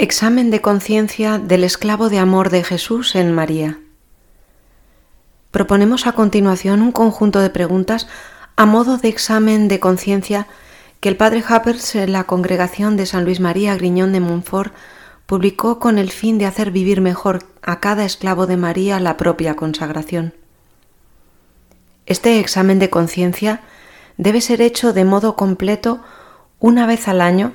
Examen de conciencia del esclavo de amor de Jesús en María. Proponemos a continuación un conjunto de preguntas a modo de examen de conciencia que el padre Happers en la congregación de San Luis María Griñón de Montfort publicó con el fin de hacer vivir mejor a cada esclavo de María la propia consagración. Este examen de conciencia debe ser hecho de modo completo una vez al año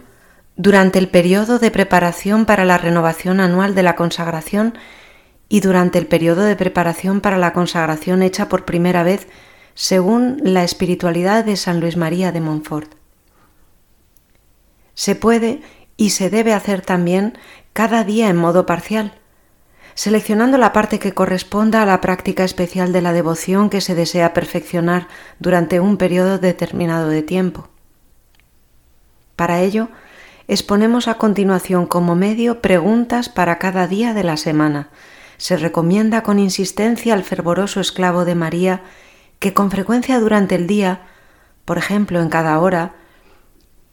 durante el periodo de preparación para la renovación anual de la consagración y durante el periodo de preparación para la consagración hecha por primera vez según la espiritualidad de San Luis María de Montfort. Se puede y se debe hacer también cada día en modo parcial, seleccionando la parte que corresponda a la práctica especial de la devoción que se desea perfeccionar durante un periodo determinado de tiempo. Para ello, exponemos a continuación como medio preguntas para cada día de la semana. Se recomienda con insistencia al fervoroso esclavo de María que con frecuencia durante el día, por ejemplo en cada hora,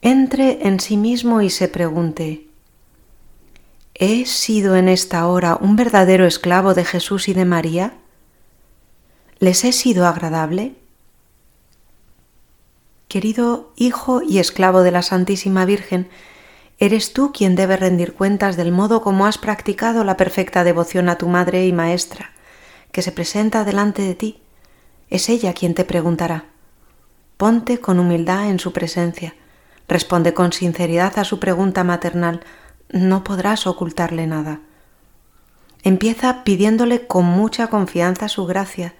entre en sí mismo y se pregunte, ¿he sido en esta hora un verdadero esclavo de Jesús y de María? ¿Les he sido agradable? Querido Hijo y esclavo de la Santísima Virgen, Eres tú quien debe rendir cuentas del modo como has practicado la perfecta devoción a tu Madre y Maestra, que se presenta delante de ti. Es ella quien te preguntará. Ponte con humildad en su presencia. Responde con sinceridad a su pregunta maternal. No podrás ocultarle nada. Empieza pidiéndole con mucha confianza su gracia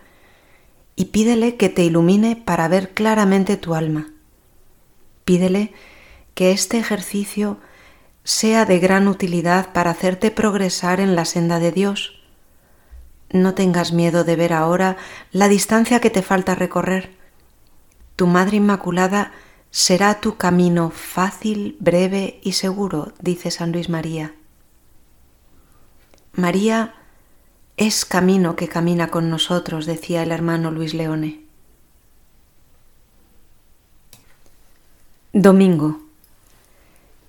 y pídele que te ilumine para ver claramente tu alma. Pídele que este ejercicio sea de gran utilidad para hacerte progresar en la senda de Dios. No tengas miedo de ver ahora la distancia que te falta recorrer. Tu Madre Inmaculada será tu camino fácil, breve y seguro, dice San Luis María. María es camino que camina con nosotros, decía el hermano Luis Leone. Domingo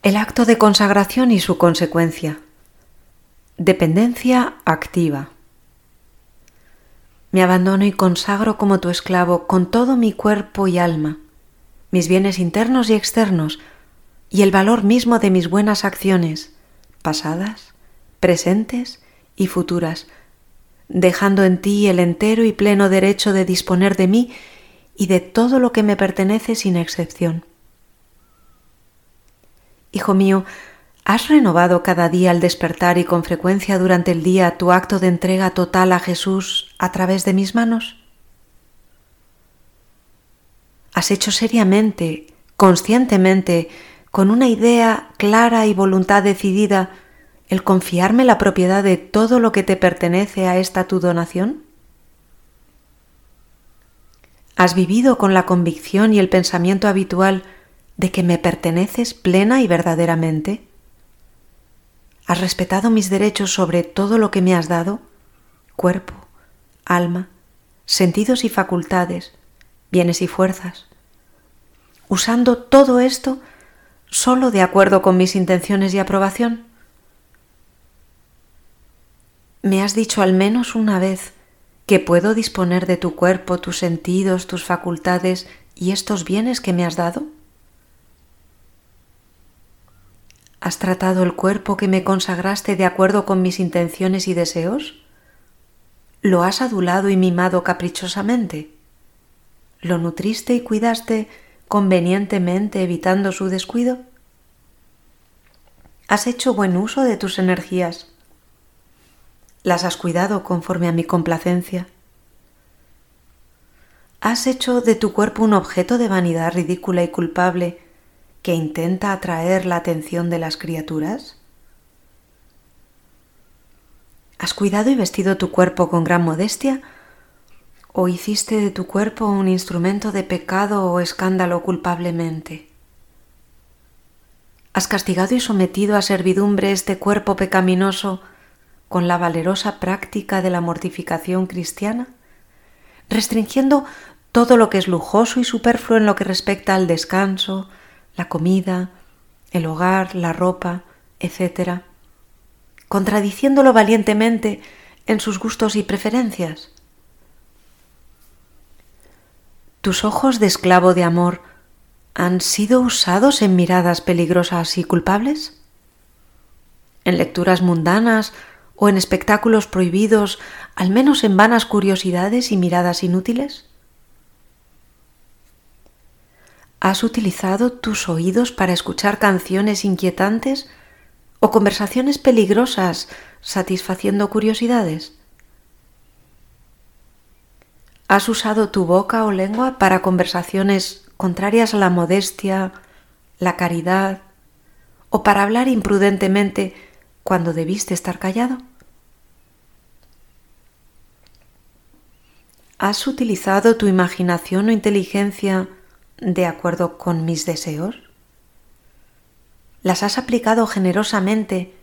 el acto de consagración y su consecuencia. Dependencia activa. Me abandono y consagro como tu esclavo con todo mi cuerpo y alma, mis bienes internos y externos, y el valor mismo de mis buenas acciones, pasadas, presentes y futuras, dejando en ti el entero y pleno derecho de disponer de mí y de todo lo que me pertenece sin excepción. Hijo mío, ¿has renovado cada día al despertar y con frecuencia durante el día tu acto de entrega total a Jesús a través de mis manos? ¿Has hecho seriamente, conscientemente, con una idea clara y voluntad decidida, el confiarme la propiedad de todo lo que te pertenece a esta tu donación? ¿Has vivido con la convicción y el pensamiento habitual de que me perteneces plena y verdaderamente? ¿Has respetado mis derechos sobre todo lo que me has dado? Cuerpo, alma, sentidos y facultades, bienes y fuerzas. Usando todo esto solo de acuerdo con mis intenciones y aprobación. Me has dicho al menos una vez que puedo disponer de tu cuerpo, tus sentidos, tus facultades y estos bienes que me has dado. ¿Has tratado el cuerpo que me consagraste de acuerdo con mis intenciones y deseos? ¿Lo has adulado y mimado caprichosamente? ¿Lo nutriste y cuidaste convenientemente evitando su descuido? ¿Has hecho buen uso de tus energías? ¿Las has cuidado conforme a mi complacencia? ¿Has hecho de tu cuerpo un objeto de vanidad ridícula y culpable que intenta atraer la atención de las criaturas? ¿Has cuidado y vestido tu cuerpo con gran modestia? ¿O hiciste de tu cuerpo un instrumento de pecado o escándalo culpablemente? ¿Has castigado y sometido a servidumbre este cuerpo pecaminoso con la valerosa práctica de la mortificación cristiana, restringiendo todo lo que es lujoso y superfluo en lo que respecta al descanso, la comida, el hogar, la ropa, etc., contradiciéndolo valientemente en sus gustos y preferencias. ¿Tus ojos de esclavo de amor han sido usados en miradas peligrosas y culpables? ¿En lecturas mundanas o en espectáculos prohibidos, al menos en vanas curiosidades y miradas inútiles? ¿Has utilizado tus oídos para escuchar canciones inquietantes o conversaciones peligrosas satisfaciendo curiosidades? ¿Has usado tu boca o lengua para conversaciones contrarias a la modestia, la caridad o para hablar imprudentemente cuando debiste estar callado? ¿Has utilizado tu imaginación o inteligencia de acuerdo con mis deseos? ¿Las has aplicado generosamente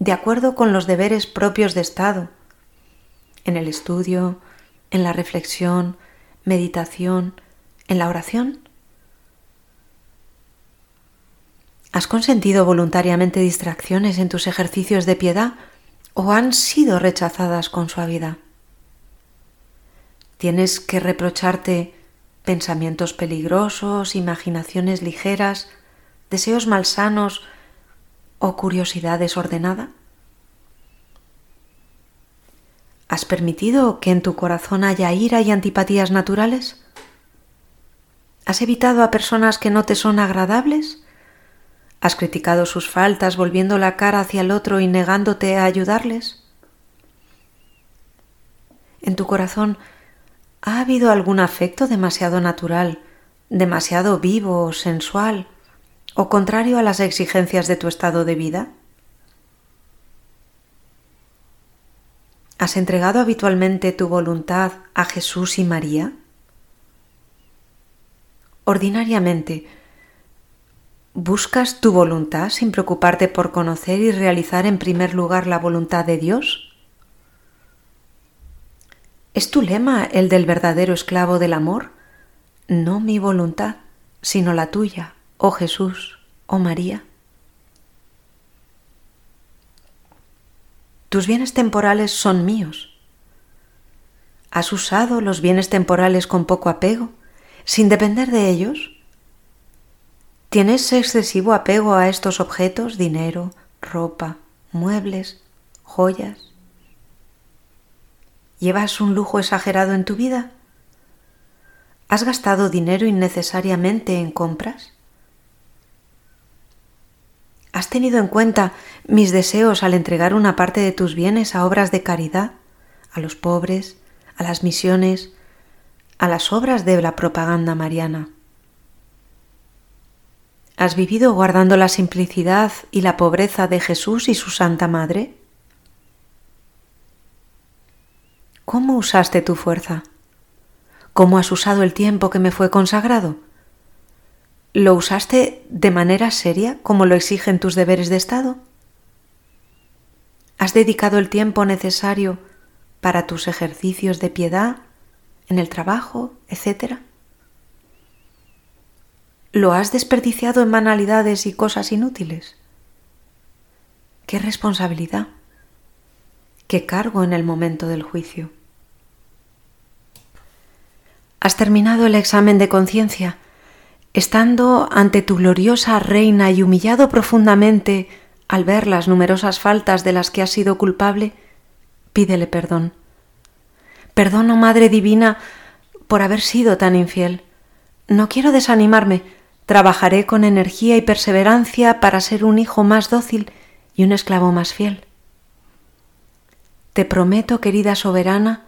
de acuerdo con los deberes propios de Estado? En el estudio, en la reflexión, meditación, en la oración? ¿Has consentido voluntariamente distracciones en tus ejercicios de piedad o han sido rechazadas con suavidad? Tienes que reprocharte pensamientos peligrosos, imaginaciones ligeras, deseos malsanos o curiosidad desordenada? ¿Has permitido que en tu corazón haya ira y antipatías naturales? ¿Has evitado a personas que no te son agradables? ¿Has criticado sus faltas volviendo la cara hacia el otro y negándote a ayudarles? ¿En tu corazón ¿Ha habido algún afecto demasiado natural, demasiado vivo o sensual, o contrario a las exigencias de tu estado de vida? ¿Has entregado habitualmente tu voluntad a Jesús y María? Ordinariamente, ¿buscas tu voluntad sin preocuparte por conocer y realizar en primer lugar la voluntad de Dios? ¿Es tu lema el del verdadero esclavo del amor? No mi voluntad, sino la tuya, oh Jesús, oh María. Tus bienes temporales son míos. ¿Has usado los bienes temporales con poco apego, sin depender de ellos? ¿Tienes excesivo apego a estos objetos, dinero, ropa, muebles, joyas? ¿Llevas un lujo exagerado en tu vida? ¿Has gastado dinero innecesariamente en compras? ¿Has tenido en cuenta mis deseos al entregar una parte de tus bienes a obras de caridad, a los pobres, a las misiones, a las obras de la propaganda mariana? ¿Has vivido guardando la simplicidad y la pobreza de Jesús y su Santa Madre? ¿Cómo usaste tu fuerza? ¿Cómo has usado el tiempo que me fue consagrado? ¿Lo usaste de manera seria como lo exigen tus deberes de Estado? ¿Has dedicado el tiempo necesario para tus ejercicios de piedad, en el trabajo, etcétera? ¿Lo has desperdiciado en banalidades y cosas inútiles? ¡Qué responsabilidad! que cargo en el momento del juicio. Has terminado el examen de conciencia, estando ante tu gloriosa reina y humillado profundamente al ver las numerosas faltas de las que has sido culpable, pídele perdón. Perdono, Madre Divina, por haber sido tan infiel. No quiero desanimarme, trabajaré con energía y perseverancia para ser un hijo más dócil y un esclavo más fiel. Te prometo, querida soberana,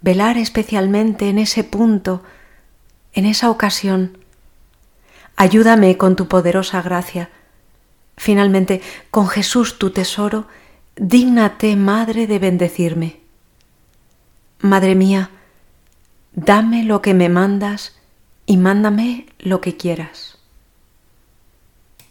velar especialmente en ese punto, en esa ocasión. Ayúdame con tu poderosa gracia. Finalmente, con Jesús tu tesoro, dígnate, Madre, de bendecirme. Madre mía, dame lo que me mandas y mándame lo que quieras.